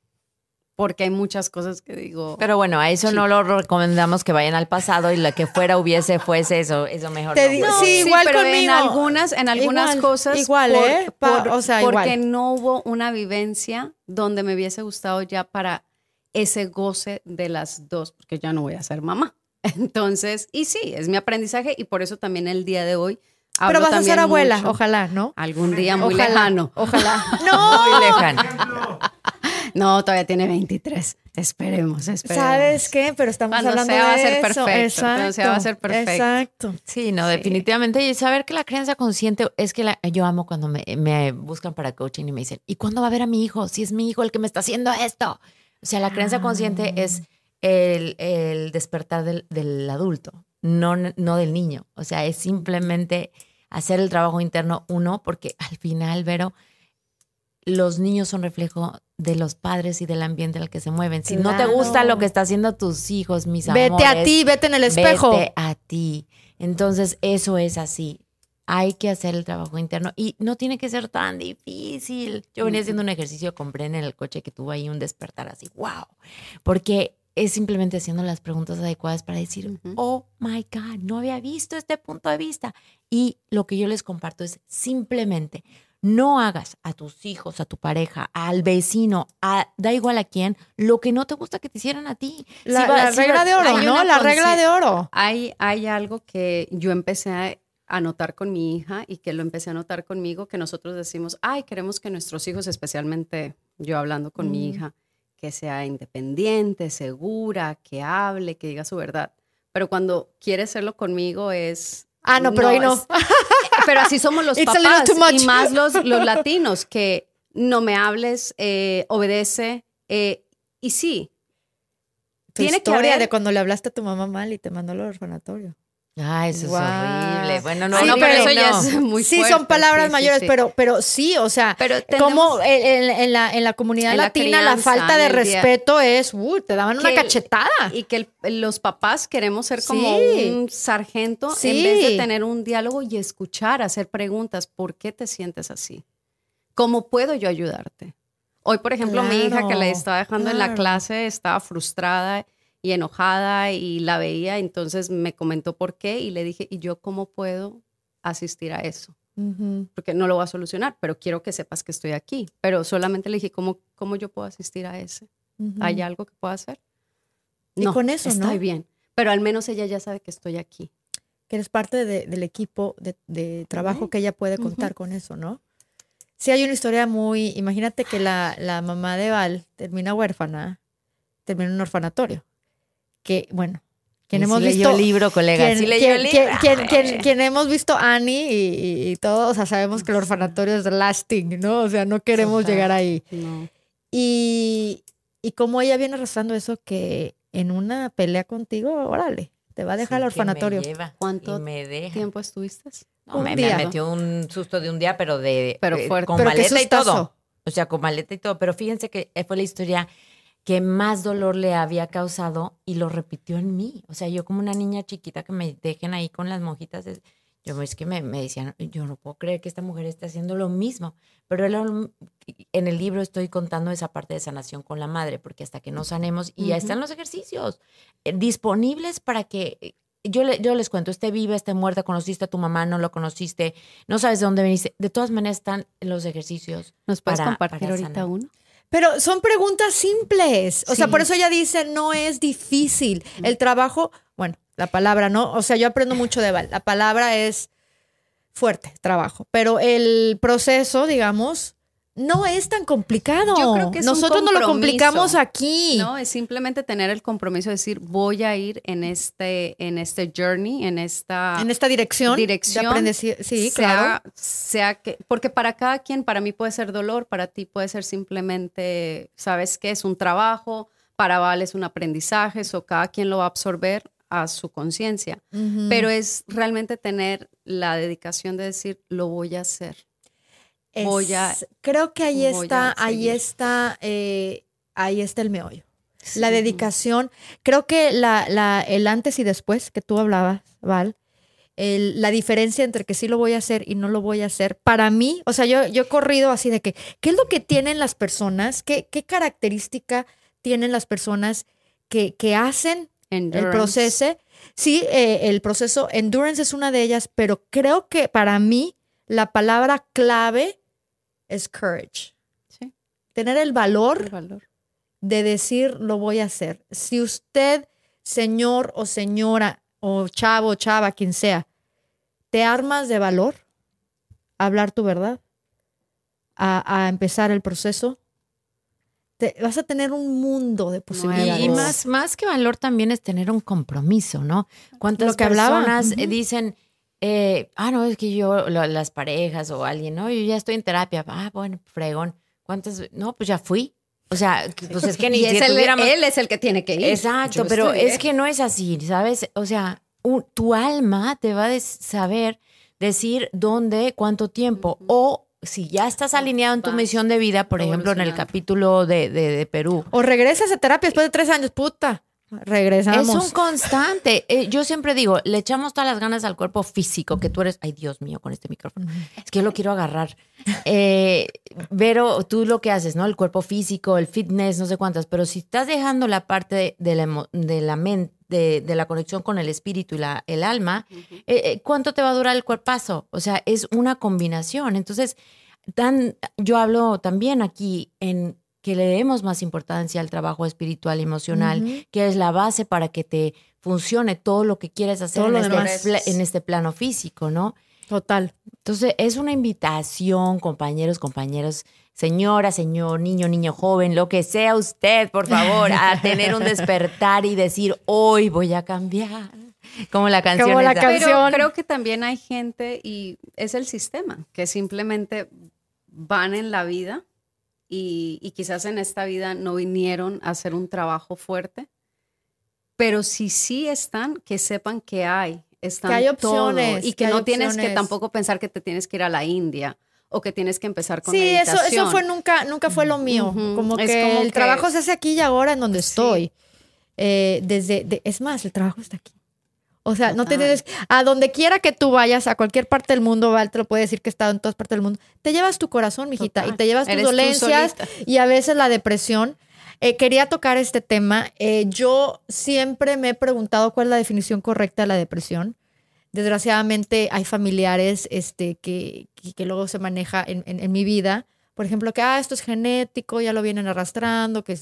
Porque hay muchas cosas que digo. Pero bueno, a eso Sí. no lo recomendamos que vayan al pasado y lo que fuera hubiese fuese eso, eso mejor. Te no. digo- No, sí, igual pero conmigo. En algunas, en algunas Igual, cosas. igual, ¿eh? Pa- o sea, porque igual. no hubo una vivencia donde me hubiese gustado ya para ese goce de las dos, porque ya no voy a ser mamá. [LAUGHS] Entonces, y sí, es mi aprendizaje y por eso también el día de hoy. Pero hablo vas a ser abuela, mucho. ojalá, ¿no? Algún día muy ojalá, lejano. Ojalá. [LAUGHS] No, Muy lejano. No, todavía tiene 23. Esperemos, esperemos. ¿sabes qué? Pero estamos Cuando hablando sea, de va a ser eso. perfecto, cuando Exacto. sea, va a ser perfecto. Exacto. Sí, no, definitivamente. Y saber que la crianza consciente es que la- yo amo cuando me, me buscan para coaching y me dicen, ¿y cuándo va a ver a mi hijo? Si es mi hijo el que me está haciendo esto. O sea, la crianza consciente es el, el despertar del, del adulto, no, no del niño. O sea, es simplemente hacer el trabajo interno uno, porque al final, Vero, los niños son reflejo de los padres y del ambiente en el que se mueven. Si no te gusta lo que está haciendo tus hijos, mis amores. Vete a ti, vete en el espejo. Vete a ti. Entonces, eso es así. Hay que hacer el trabajo interno y no tiene que ser tan difícil. Yo venía haciendo un ejercicio con Bren en el coche que tuvo ahí un despertar así, wow. Porque es simplemente haciendo las preguntas adecuadas para decir, oh my God, no había visto este punto de vista. Y lo que yo les comparto es simplemente no hagas a tus hijos, a tu pareja, al vecino, a, da igual a quién, lo que no te gusta que te hicieran a ti. La, Si va- la si regla va- de oro, hay ¿no? La regla de oro. Hay, hay algo que yo empecé a, a notar con mi hija y que lo empecé a notar conmigo, que nosotros decimos, ay, queremos que nuestros hijos, especialmente yo hablando con mi Mm. hija, que sea independiente, segura, que hable, que diga su verdad. Pero cuando quiere hacerlo conmigo es... Ah, no, pero ahí no. es- pero así somos los [LAUGHS] papás too much. y más los, [LAUGHS] los latinos, que no me hables, eh, obedece. eh, y sí, Tu tiene que historia haber- de cuando le hablaste a tu mamá mal y te mandó al orfanatorio. Ah, eso es horrible. Bueno, no, Sí, no, pero pero eso ya no. es muy sí, fuerte, son palabras sí, mayores, sí. Pero, pero sí, o sea, Pero tenemos- como en, la, en la comunidad En latina la, crianza, falta de día- respeto es, uh, te daban una cachetada. Y que el- los papás queremos ser como un sargento en vez de tener un diálogo y escuchar, hacer preguntas. ¿Por qué te sientes así? ¿Cómo puedo yo ayudarte? Hoy, por ejemplo, mi hija que la estaba dejando en la clase estaba frustrada y enojada y la veía, entonces me comentó por qué y le dije, ¿y yo cómo puedo asistir a eso? Ujú. Porque no lo voy a solucionar, pero quiero que sepas que estoy aquí. Pero solamente le dije, ¿cómo, cómo yo puedo asistir a ese? Ujú. ¿Hay algo que pueda hacer? Y con eso, estoy ¿no? bien. Pero al menos ella ya sabe que estoy aquí. que eres parte de- del equipo de, de trabajo que ella puede contar con eso, ¿no? Sí hay una historia muy, imagínate que la, la mamá de Val termina huérfana, termina en un orfanatorio, que bueno, quien hemos sí visto... leyó el libro, colega. Quien, sí leyó quien- el libro. quien- quien- quien- quien hemos visto Annie y, y, y todo, o sea, sabemos que el orfanatorio es lasting, ¿no? O sea, no queremos Total. llegar ahí. No. Y, y como ella viene arrastrando eso, que en una pelea contigo, órale, te va a dejar al Sí, que me orfanatorio. lleva ¿Cuánto me deja. ¿Tiempo estuviste? No, me, me, metió un susto de un día, pero de pero eh, fuerte. con Pero maleta y todo. O sea, con maleta y todo. Pero fíjense que fue la historia que más dolor le había causado y lo repitió en mí. O sea, yo como una niña chiquita que me dejen ahí con las monjitas, es- yo es que me, me decían, yo no puedo creer que esta mujer esté haciendo lo mismo. Pero un- en el libro estoy contando esa parte de sanación con la madre, porque hasta que no sanemos, y ya Ujú. están los ejercicios eh, disponibles para que... eh, Yo, le- yo les cuento, esté viva, esté muerta, conociste a tu mamá, no lo conociste, no sabes de dónde veniste. De todas maneras están los ejercicios. ¿Nos puedes para- compartir para ahorita uno? Pero son preguntas simples. O sea, por eso ella dice, no es difícil. El trabajo, bueno, la palabra, ¿no? O sea, yo aprendo mucho de Val. La palabra es fuerte, trabajo. Pero el proceso, digamos, no es tan complicado. Yo creo que es Nosotros no lo complicamos aquí. No, es simplemente tener el compromiso de decir, voy a ir en este, en este journey, en esta En esta dirección. dirección. Sí, sea, claro. sea que, porque para cada quien, para mí puede ser dolor, para ti puede ser simplemente, ¿sabes qué? Es un trabajo, para Val es un aprendizaje, o cada quien lo va a absorber a su conciencia. Pero es realmente tener la dedicación de decir, lo voy a hacer. Es- voy a- creo que ahí está, ahí está, eh, ahí está el meollo. La dedicación, creo que la, la- el antes y después que tú hablabas, Val, el- la diferencia entre que sí lo voy a hacer y no lo voy a hacer, para mí, o sea, yo, yo he corrido así de que, ¿qué es lo que tienen las personas? ¿Qué, qué característica tienen las personas que, que hacen el proceso? Sí, eh, el proceso, endurance es una de ellas, pero creo que para mí la palabra clave es courage. Sí, Tener el valor el valor. de decir lo voy a hacer. Si usted, señor o señora, o chavo, chava, quien sea, te armas de valor a hablar tu verdad, a, a empezar el proceso, te- vas a tener un mundo de posibilidades. Y, más, más que valor también es tener un compromiso, ¿no? ¿Cuántas Lo que personas eh, dicen, eh, ah, no, es que yo, lo- las parejas o alguien, no, yo ya estoy en terapia, ah, bueno, fregón. ¿Cuántas? No, pues ya fui. O sea, pues es [LAUGHS] que ni Y es si el- tuviéramos- él es el que tiene que ir. Exacto, Yo pero es que no es así, ¿sabes? O sea, un- tu alma te va a saber decir dónde, cuánto tiempo, o si ya estás alineado en tu misión de vida, por ejemplo, en el capítulo de, de- de Perú. O regresas a terapia después de tres años, puta. Regresamos. Es un constante. Eh, yo siempre digo, le echamos todas las ganas al cuerpo físico, que tú eres, ay Dios mío, con este micrófono. Es que yo lo quiero agarrar. Eh, pero tú lo que haces, ¿no? El cuerpo físico, el fitness, no sé cuántas, pero si estás dejando la parte de, la, de la mente, de, de la conexión con el espíritu y la, el alma, eh, eh, ¿cuánto te va a durar el cuerpazo? O sea, es una combinación. Entonces, tan, yo hablo también aquí en que le demos más importancia al trabajo espiritual y emocional, que es la base para que te funcione todo lo que quieres hacer en este, en este plano físico, ¿no? Total. Entonces, es una invitación, compañeros, compañeros, señora, señor, niño, niño joven, lo que sea usted, por favor, a [LAUGHS] tener un despertar y decir, hoy voy a cambiar. Como la canción. Como la esa. canción. Pero creo que también hay gente y es el sistema que simplemente van en la vida y, y quizás en esta vida no vinieron a hacer un trabajo fuerte, pero si sí están, que sepan que hay, están Que hay todo, opciones, y que que, no tienes que opciones. tampoco pensar que te tienes que ir a la India o que tienes que empezar con Sí, eso, meditación. eso fue nunca, nunca fue lo mío. Ujú. Como Es que como el que- trabajo se hace aquí y ahora en donde Sí. estoy. Eh, desde, de- es más, el trabajo está aquí. O sea, no te tienes, a donde quiera que tú vayas, a cualquier parte del mundo, Val te lo puede decir que he estado en todas partes del mundo, te llevas tu corazón, mijita, Total. y te llevas tus dolencias y a veces la depresión. Eh, quería tocar este tema. Eh, yo siempre me he preguntado cuál es la definición correcta de la depresión. Desgraciadamente hay familiares este, que, que, que luego se maneja en, en- en mi vida. Por ejemplo, que ah, esto es genético, ya lo vienen arrastrando, que,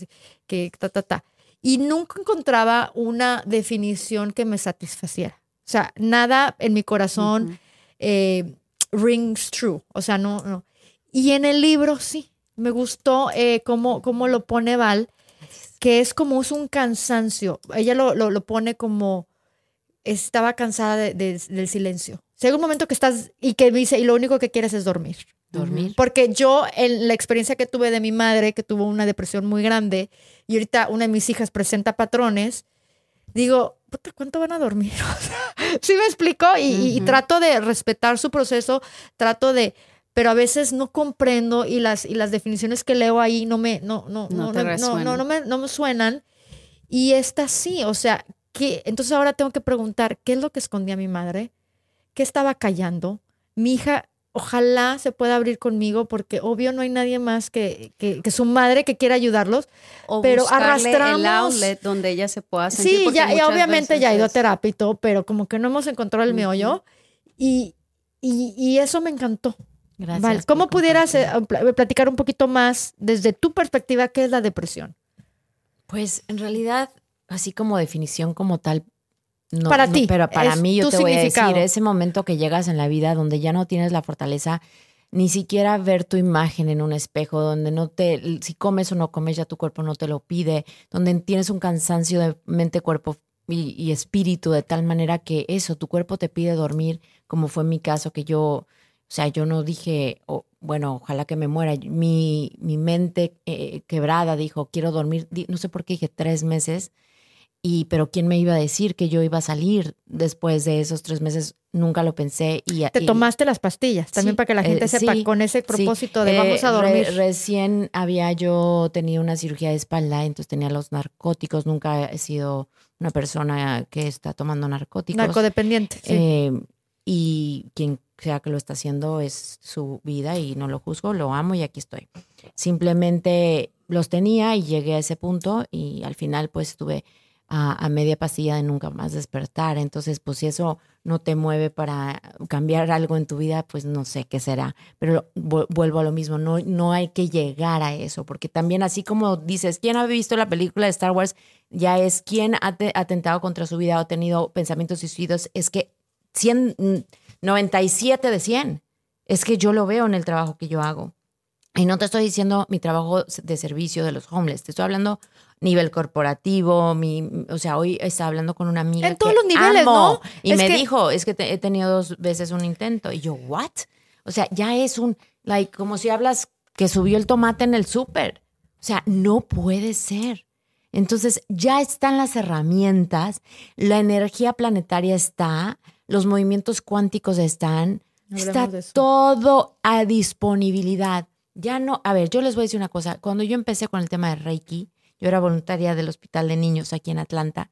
que ta, ta, ta. Y nunca encontraba una definición que me satisfaciera. O sea, nada en mi corazón eh, rings true. O sea, no, no. Y en el libro sí, me gustó eh, cómo, cómo lo pone Val, que es como es un cansancio. Ella lo, lo, lo pone como estaba cansada de- de- del silencio. Llega un momento que estás y que dice, y lo único que quieres es dormir. Dormir. Porque yo, en la experiencia que tuve de mi madre, que tuvo una depresión muy grande, y ahorita una de mis hijas presenta patrones, digo, ¿cuánto van a dormir? [LAUGHS] sí me explico y, trato de respetar su proceso, trato de, pero a veces no comprendo y las, y las definiciones que leo ahí no me, no, no, no, no, no, no, me, no me suenan. Y esta sí, o sea, que entonces ahora tengo que preguntar, ¿qué es lo que escondía mi madre? ¿Qué estaba callando? Mi hija ojalá se pueda abrir conmigo porque obvio no hay nadie más que, que, su madre que quiera ayudarlos, o pero arrastramos el outlet donde ella se pueda sentir. Sí, ya, y obviamente ya ha ido a terapia y todo, pero como que no hemos encontrado el meollo y, y, eso me encantó. Gracias. ¿Cómo pudieras eh, platicar un poquito más desde tu perspectiva qué es la depresión? Pues en realidad, así como definición como tal, no, para ti. Pero para mí yo te voy a decir, ese momento que llegas en la vida donde ya no tienes la fortaleza ni siquiera ver tu imagen en un espejo, donde no te, si comes o no comes, ya tu cuerpo no te lo pide, donde tienes un cansancio de mente, cuerpo y, espíritu, de tal manera que eso, tu cuerpo te pide dormir, como fue mi caso, que yo, o sea, yo no dije, bueno, ojalá que me muera, mi, mi mente eh, quebrada dijo, quiero dormir, no sé por qué dije tres meses, y, pero ¿quién me iba a decir que yo iba a salir después de esos tres meses? Nunca lo pensé. Y, Te tomaste las pastillas, también para que la gente eh, sepa, con ese propósito de vamos a eh, dormir. recién había yo tenido una cirugía de espalda, entonces tenía los narcóticos. Nunca he sido una persona que está tomando narcóticos. Narcodependiente. Eh, y quien sea que lo está haciendo es su vida y no lo juzgo, lo amo y aquí estoy. Simplemente los tenía y llegué a ese punto y al final pues estuve a, media pastilla de nunca más despertar. Entonces, pues si eso no te mueve para cambiar algo en tu vida, pues no sé qué será. Pero vuelvo a lo mismo, no, no hay que llegar a eso, porque también así como dices, ¿quién ha visto la película de Star Wars? Ya es quien ha atentado contra su vida o ha tenido pensamientos suicidios, es que 100, 97 de 100. Es que yo lo veo en el trabajo que yo hago. Y no te estoy diciendo mi trabajo de servicio de los homeless, te estoy hablando nivel corporativo, mi, o sea, hoy estaba hablando con una amiga. En todos los niveles, ¿no? Y me dijo, es que he tenido dos veces un intento. Y yo, ¿what? O sea, ya es un, like, como si hablas que subió el tomate en el súper. O sea, no puede ser. Entonces, ya están las herramientas, la energía planetaria está, los movimientos cuánticos están, está todo a disponibilidad. Ya no, a ver, yo les voy a decir una cosa. Cuando yo empecé con el tema de Reiki, yo era voluntaria del Hospital de Niños aquí en Atlanta.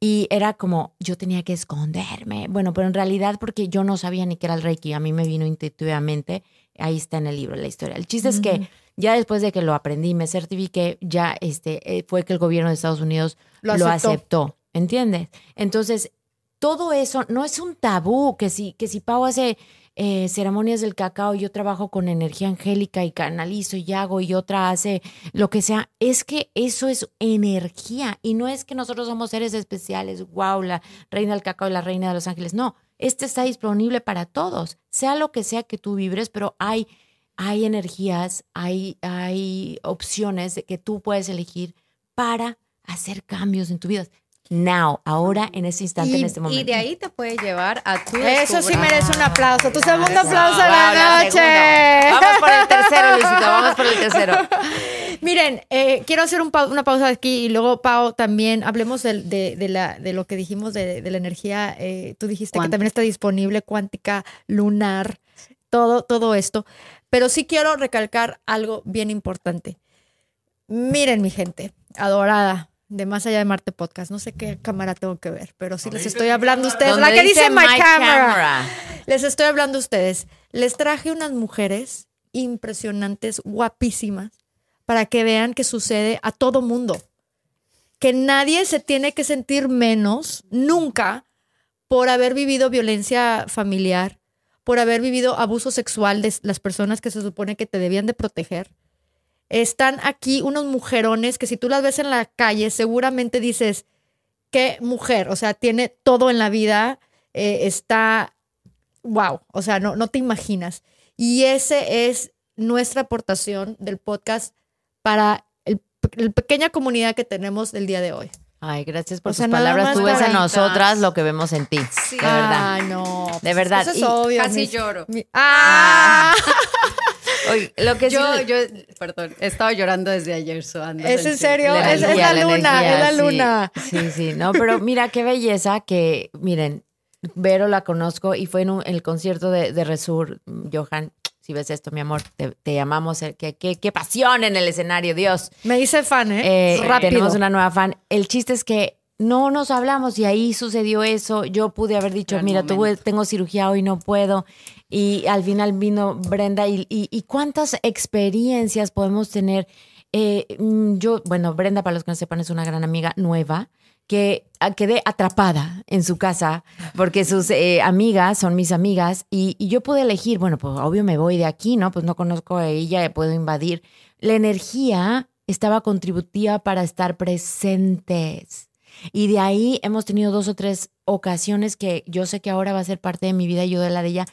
Y era como, yo tenía que esconderme. Bueno, pero en realidad porque yo no sabía ni qué era el Reiki, a mí me vino intuitivamente. Ahí está en el libro la historia. El chiste es que ya después de que lo aprendí, me certifiqué, ya este, eh, fue que el gobierno de Estados Unidos lo, lo aceptó. ¿Entiendes? Entonces, todo eso no es un tabú, que si, que si Pau hace eh, ceremonias del cacao, yo trabajo con energía angélica y canalizo y hago y otra hace lo que sea, es que eso es energía y no es que nosotros somos seres especiales, wow, la reina del cacao y la reina de los ángeles, no, este está disponible para todos, sea lo que sea que tú vibres, pero hay, hay energías, hay, hay opciones que tú puedes elegir para hacer cambios en tu vida now, ahora, en ese instante, en este momento. Y de ahí te puede llevar a tu. Eso sí merece un aplauso. Tu segundo aplauso de la noche. Vamos por el tercero, Luisito, vamos por el tercero. [LAUGHS] Miren, eh, quiero hacer una pausa aquí y luego, Pau, también hablemos de, la, de lo que dijimos de, la energía. Eh, tú dijiste que también está disponible cuántica, lunar, todo, todo esto. Pero sí quiero recalcar algo bien importante. Miren, mi gente, adorada, de Más Allá de Marte Podcast. No sé qué cámara tengo que ver, pero sí les estoy hablando a ustedes. La que dice, My, camera. Les estoy hablando a ustedes. Les traje unas mujeres impresionantes, guapísimas, para que vean que sucede a todo mundo. Que nadie se tiene que sentir menos, nunca, por haber vivido violencia familiar, por haber vivido abuso sexual de las personas que se supone que te debían de proteger están aquí unos mujerones que si tú las ves en la calle, seguramente dices, qué mujer, o sea, tiene todo en la vida, eh, está, wow, o sea, no, no te imaginas. Y ese es nuestra aportación del podcast para la pequeña comunidad que tenemos el día de hoy. Ay, gracias por tus palabras. Tú ves en nosotras lo que vemos en ti. Sí. De verdad. no. De verdad. Eso es obvio. Casi lloro. ¡Ah! [LAUGHS] lo que yo, yo, perdón, he estado llorando desde ayer. ¿Es en serio? es, la, luna, es la luna. Sí, sí, no, pero mira qué belleza que, miren, Vero la conozco y fue en, el concierto de, de Resur, Johan. Si ves esto, mi amor, te, te llamamos. Qué, qué, qué, pasión en el escenario, Dios. Me hice fan, ¿eh? eh tenemos una nueva fan. El chiste es que no nos hablamos y ahí sucedió eso. Yo pude haber dicho, mira, tuve, tengo cirugía hoy, no puedo. Y al final vino Brenda y, y, cuántas experiencias podemos tener. Eh, mm, yo, bueno, Brenda, para los que no sepan, es una gran amiga nueva que ah, quedé atrapada en su casa porque sus eh, amigas son mis amigas y, y, yo pude elegir, bueno, pues obvio me voy de aquí, ¿no? Pues no conozco a ella, puedo invadir. La energía estaba contributiva para estar presentes. Y de ahí hemos tenido dos o tres ocasiones que yo sé que ahora va a ser parte de mi vida y yo de la de ella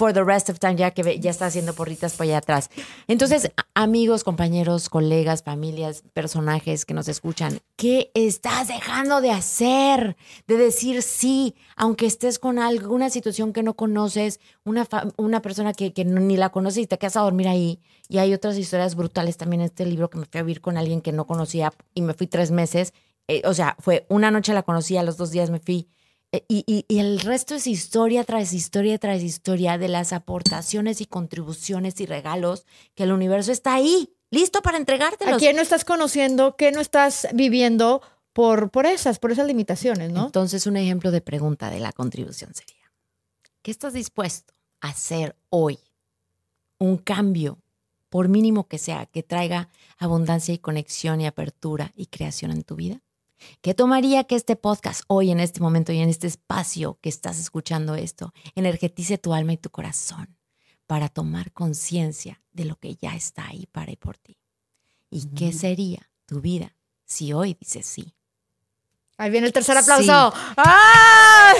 for the rest of time, ya que ya está haciendo porritas por allá atrás. Entonces, amigos, compañeros, colegas, familias, personajes que nos escuchan, ¿qué estás dejando de hacer? De decir sí, aunque estés con alguna situación que no conoces, una, una persona que, que ni la conoces y te quedas a dormir ahí. Y hay otras historias brutales también en este libro que me fui a vivir con alguien que no conocía y me fui tres meses eh, o sea, fue una noche la conocí, a los dos días me fui. Eh, y, el resto es historia tras historia tras historia de las aportaciones y contribuciones y regalos que el universo está ahí, listo para entregártelos. ¿A quién no estás conociendo? ¿Qué no estás viviendo por, por esas, por esas limitaciones, no? Entonces, un ejemplo de pregunta de la contribución sería, ¿qué estás dispuesto a hacer hoy? Un cambio, por mínimo que sea, que traiga abundancia y conexión y apertura y creación en tu vida. ¿Qué tomaría que este podcast hoy, en este momento y en este espacio que estás escuchando esto, energetice tu alma y tu corazón para tomar conciencia de lo que ya está ahí para y por ti? ¿Y qué sería tu vida si hoy dices sí? Ahí viene el tercer aplauso. ¡Ah!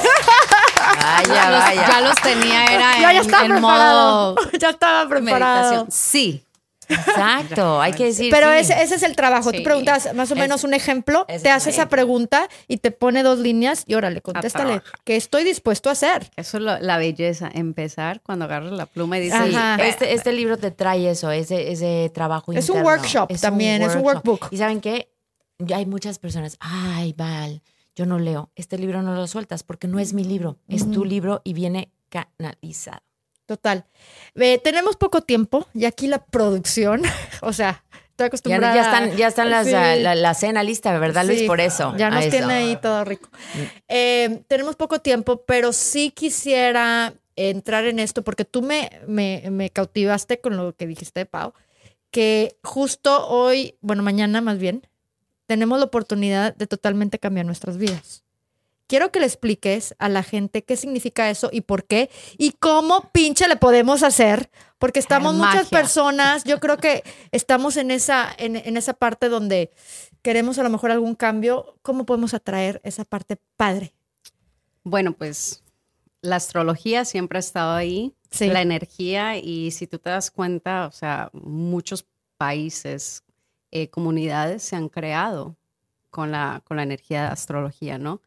Vaya, vaya. Ya los tenía, era ya, ya estaba preparado. [LAUGHS] ya estaba preparado. Sí. Exacto, hay que decir. Pero ese, ese, es el trabajo. Tú preguntas más o menos un ejemplo, te hace esa pregunta y te pone dos líneas y órale, contéstale, ¿qué estoy dispuesto a hacer? Eso es la belleza, empezar cuando agarras la pluma y dices. este, este libro te trae eso, ese, ese trabajo Es un workshop también, es un workbook. Y ¿saben qué? Ya hay muchas personas, ay, Val, yo no leo, este libro no lo sueltas porque no es mi libro, es tu libro y viene canalizado. Total. tenemos poco tiempo y aquí la producción, [LAUGHS] o sea, estoy acostumbrada. Ya, están, ya están las, la, cena lista, ¿verdad, Luis? Por eso. Ya nos tiene ahí todo rico. Mm. Eh, tenemos poco tiempo, pero sí quisiera entrar en esto porque tú me, me, me cautivaste con lo que dijiste, Pau, que justo hoy, bueno, mañana más bien, tenemos la oportunidad de totalmente cambiar nuestras vidas quiero que le expliques a la gente qué significa eso y por qué y cómo pinche le podemos hacer, porque estamos muchas personas, yo creo que estamos en esa, en, esa parte donde queremos a lo mejor algún cambio, ¿cómo podemos atraer esa parte padre? Bueno, pues la astrología siempre ha estado ahí, la energía y si tú te das cuenta, o sea, muchos países, eh, comunidades se han creado con la, con la energía de astrología, ¿no?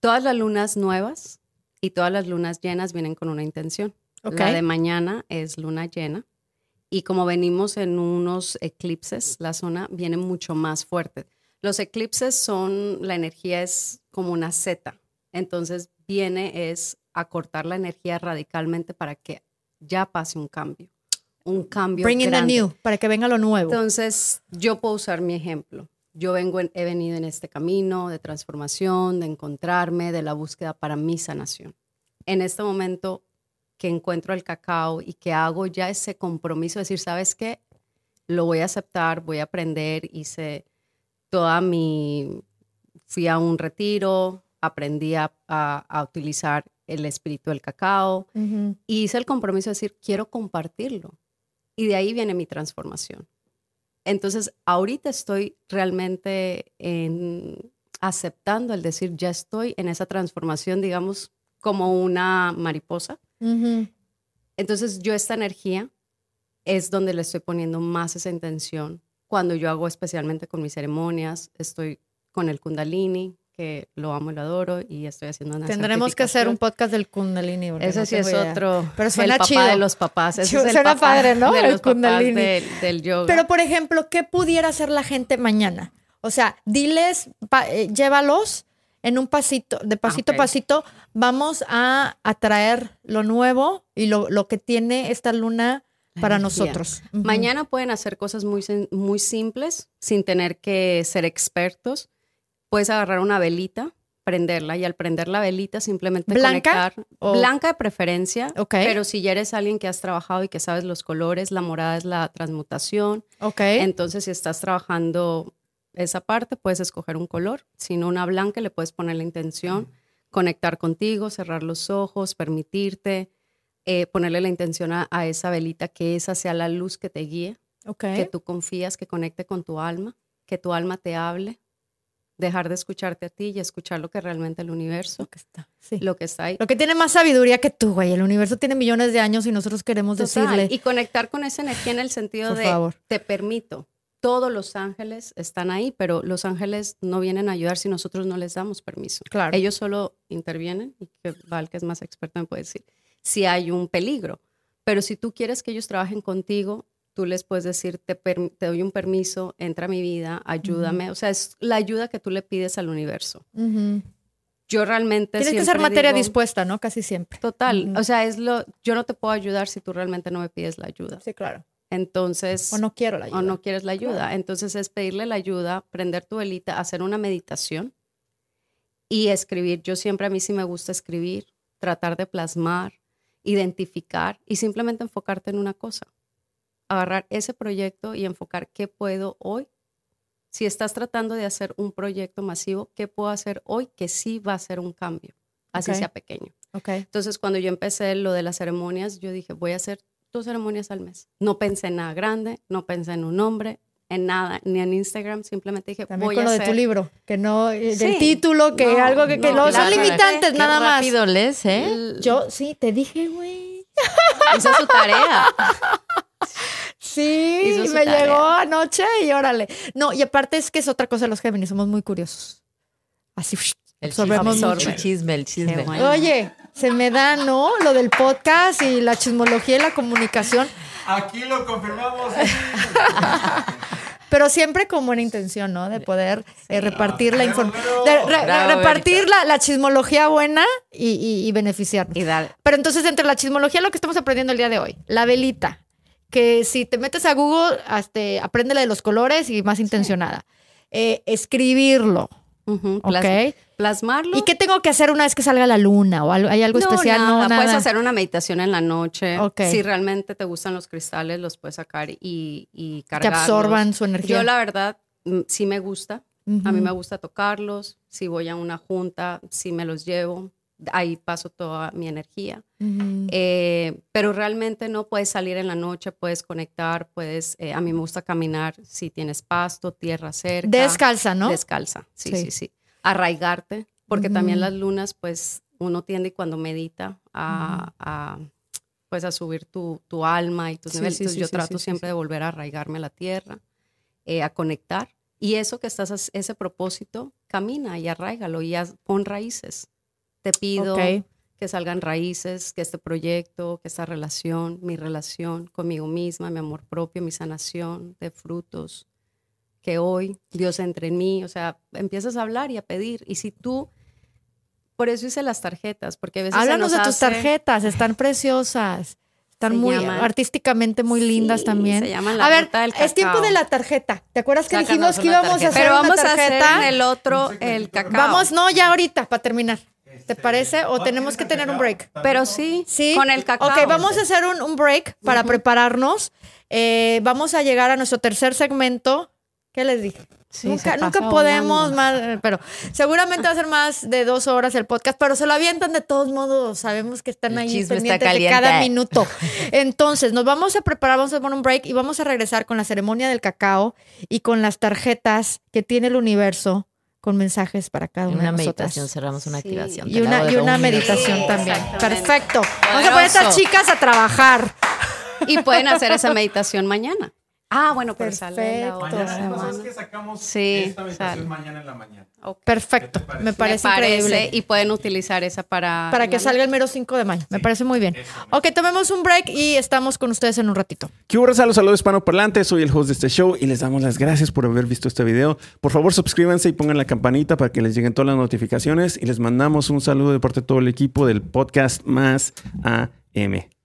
Todas las lunas nuevas y todas las lunas llenas vienen con una intención. La de mañana es luna llena y como venimos en unos eclipses, la zona viene mucho más fuerte. Los eclipses son, la energía es como una Z, entonces viene es a cortar la energía radicalmente para que ya pase un cambio, un cambio Bring in the new, para que venga lo nuevo. Entonces, yo puedo usar mi ejemplo yo vengo he venido en este camino de transformación, de encontrarme, de la búsqueda para mi sanación. En este momento que encuentro el cacao y que hago ya ese compromiso de decir, ¿sabes qué? Lo voy a aceptar, voy a aprender, hice toda mi, fui a un retiro, aprendí a, utilizar el espíritu del cacao y hice el compromiso de decir, quiero compartirlo. Y de ahí viene mi transformación. Entonces, ahorita estoy realmente aceptando el decir, ya estoy en esa transformación, digamos, como una mariposa. Entonces, yo esta energía es donde le estoy poniendo más esa intención. Cuando yo hago especialmente con mis ceremonias, estoy con el kundalini, que lo amo y lo adoro y estoy haciendo una Tendremos que hacer un podcast del Kundalini. Ese sí es otro. Pero suena el papá chido. de los papás. Ese Suena es el papá padre, ¿no? De El los papás Kundalini. del, del yoga. Pero, por ejemplo, ¿qué pudiera hacer la gente mañana? O sea, diles, pa- eh, llévalos en un pasito, de pasito Ok. a pasito, vamos a atraer lo nuevo y lo, lo que tiene esta luna para nosotros. Mañana pueden hacer cosas muy, muy simples sin tener que ser expertos. Puedes agarrar una velita, prenderla y al prender la velita simplemente ¿Blanca conectar. o- Blanca de preferencia, Ok. pero si ya eres alguien que has trabajado y que sabes los colores, la morada es la transmutación. Ok. Entonces, si estás trabajando esa parte, puedes escoger un color. Si no una blanca, le puedes poner la intención, conectar contigo, cerrar los ojos, permitirte, eh, ponerle la intención a, a esa velita, que esa sea la luz que te guíe, ok. que tú confías, que conecte con tu alma, que tu alma te hable, dejar de escucharte a ti y escuchar lo que realmente el universo, Lo que está. Sí. lo que está ahí. Lo que tiene más sabiduría que tú, güey. El universo tiene millones de años y nosotros queremos Total, decirle, Y conectar con esa energía en el sentido por de favor. te permito. Todos los ángeles están ahí, pero los ángeles no vienen a ayudar si nosotros no les damos permiso. Claro. Ellos solo intervienen, y que Val, que es más experta, me puede decir, si hay un peligro. Pero si tú quieres que ellos trabajen contigo, tú les puedes decir, te, te doy un permiso, entra a mi vida, ayúdame. O sea, es la ayuda que tú le pides al universo. Yo realmente... Tienes que ser materia digo, dispuesta, ¿no? Casi siempre. Total. O sea, es lo, yo no te puedo ayudar si tú realmente no me pides la ayuda. Sí, claro. Entonces... O no quiero la ayuda. o no quieres la ayuda. Claro. Entonces es pedirle la ayuda, prender tu velita, hacer una meditación y escribir. Yo siempre a mí sí me gusta escribir, tratar de plasmar, identificar y simplemente enfocarte en una cosa. Agarrar ese proyecto y enfocar qué puedo hoy. Si estás tratando de hacer un proyecto masivo, ¿qué puedo hacer hoy que sí va a ser un cambio? Así Ok. sea pequeño. Ok. Entonces, cuando yo empecé lo de las ceremonias, yo dije, voy a hacer dos ceremonias al mes. No pensé en nada grande, no pensé en un nombre, en nada, ni en Instagram, simplemente dije, También voy con a lo hacer... de tu libro, que no, eh, del Sí. título, que No, algo que, que no, no, son limitantes, Qué nada más. rápido ¿eh? Yo sí, te dije, güey. Hizo su tarea. [LAUGHS] Sí, me tarea. llegó anoche y órale. No, y aparte es que es otra cosa los Géminis, somos muy curiosos. Así, El absorbemos chisme, mucho. el chisme, el chisme. Bueno. Oye, se me da, ¿no? Lo del podcast y la chismología y la comunicación, Aquí lo confirmamos. pero siempre con buena intención, ¿no? De poder eh, repartir la Bravo, información, re- repartir la, la chismología buena y, y- y beneficiarnos. Y dar. Pero entonces, entre la chismología, lo que estamos aprendiendo el día de hoy, la velita, que si te metes a Google, hasta, apréndele de los colores y más intencionada. Eh, escribirlo, Ujú, ¿ok? plas- Plasmarlo. ¿Y qué tengo que hacer una vez que salga la luna? ¿O hay algo especial? Nada. No, nada. Puedes hacer una meditación en la noche. Ok. Si realmente te gustan los cristales, los puedes sacar y, y que absorban su energía. Yo la verdad mm, sí me gusta. A mí me gusta tocarlos. Si voy a una junta, sí me los llevo. Ahí paso toda mi energía. Eh, pero realmente no puedes salir en la noche, puedes conectar, puedes. eh, a mí me gusta caminar si tienes pasto, tierra cerca. Descalza, ¿no? Descalza, sí, Sí. sí, sí. Arraigarte, porque también las lunas, pues uno tiende cuando medita a, a, pues a subir tu, tu alma y tus Sí, niveles. sí, Entonces yo trato siempre de volver a arraigarme a la tierra, eh, a conectar. Y eso que estás, ese propósito, camina y arraigalo y haz- pon raíces. Te pido que salgan raíces, que este proyecto, que esta relación, mi relación conmigo misma, mi amor propio, mi sanación de frutos, que hoy Dios entre en mí, o sea, empiezas a hablar y a pedir. Y si tú, por eso hice las tarjetas, porque a veces... Háblanos nos de tus tarjetas, están preciosas. Están Se muy llaman- artísticamente muy lindas Sí, también. se llaman la a ver, del es tiempo de la tarjeta. ¿Te acuerdas que Sácanos dijimos que íbamos a hacer Pero una vamos a hacer en el otro el cacao. Vamos, no, ya ahorita, para terminar. ¿Te parece? ¿O ¿va- tenemos que tener un break? ¿También Pero sí, Sí. con el cacao. Ok, vamos a hacer un, un break para prepararnos. Eh, vamos a llegar a nuestro tercer segmento. ¿Qué les dije? Sí, nunca nunca podemos más, pero seguramente va a ser más de dos horas el podcast, pero se lo avientan de todos modos. Sabemos que están El ahí pendientes de cada minuto. Entonces, nos vamos a preparar, vamos a poner un break y vamos a regresar con la ceremonia del cacao y con las tarjetas que tiene el universo con mensajes para cada una una de nosotras. meditación cerramos una Sí. activación. Y una, y una un- meditación Sí, también. Perfecto. Vamos a poner a estas Poderoso. chicas a trabajar. Y pueden hacer esa meditación mañana. Ah, bueno, pero sale la Perfecto. otra Mañana, ¿no sabes semana. que sacamos Sí, esta meditación sale. mañana en la mañana? Ok. Perfecto. ¿Qué te parece? Me parece, Me parece, increíble. y pueden utilizar esa para... Para que salga el mero 5 de mayo. Me parece muy bien. Ok, tomemos un break y estamos con ustedes en un ratito. ¿Qué hubo, raza? Los saludos hispanoparlantes. Soy el host de este show y les damos las gracias por haber visto este video. Por favor, suscríbanse y pongan la campanita para que les lleguen todas las notificaciones y les mandamos un saludo de parte de todo el equipo del podcast Más AM.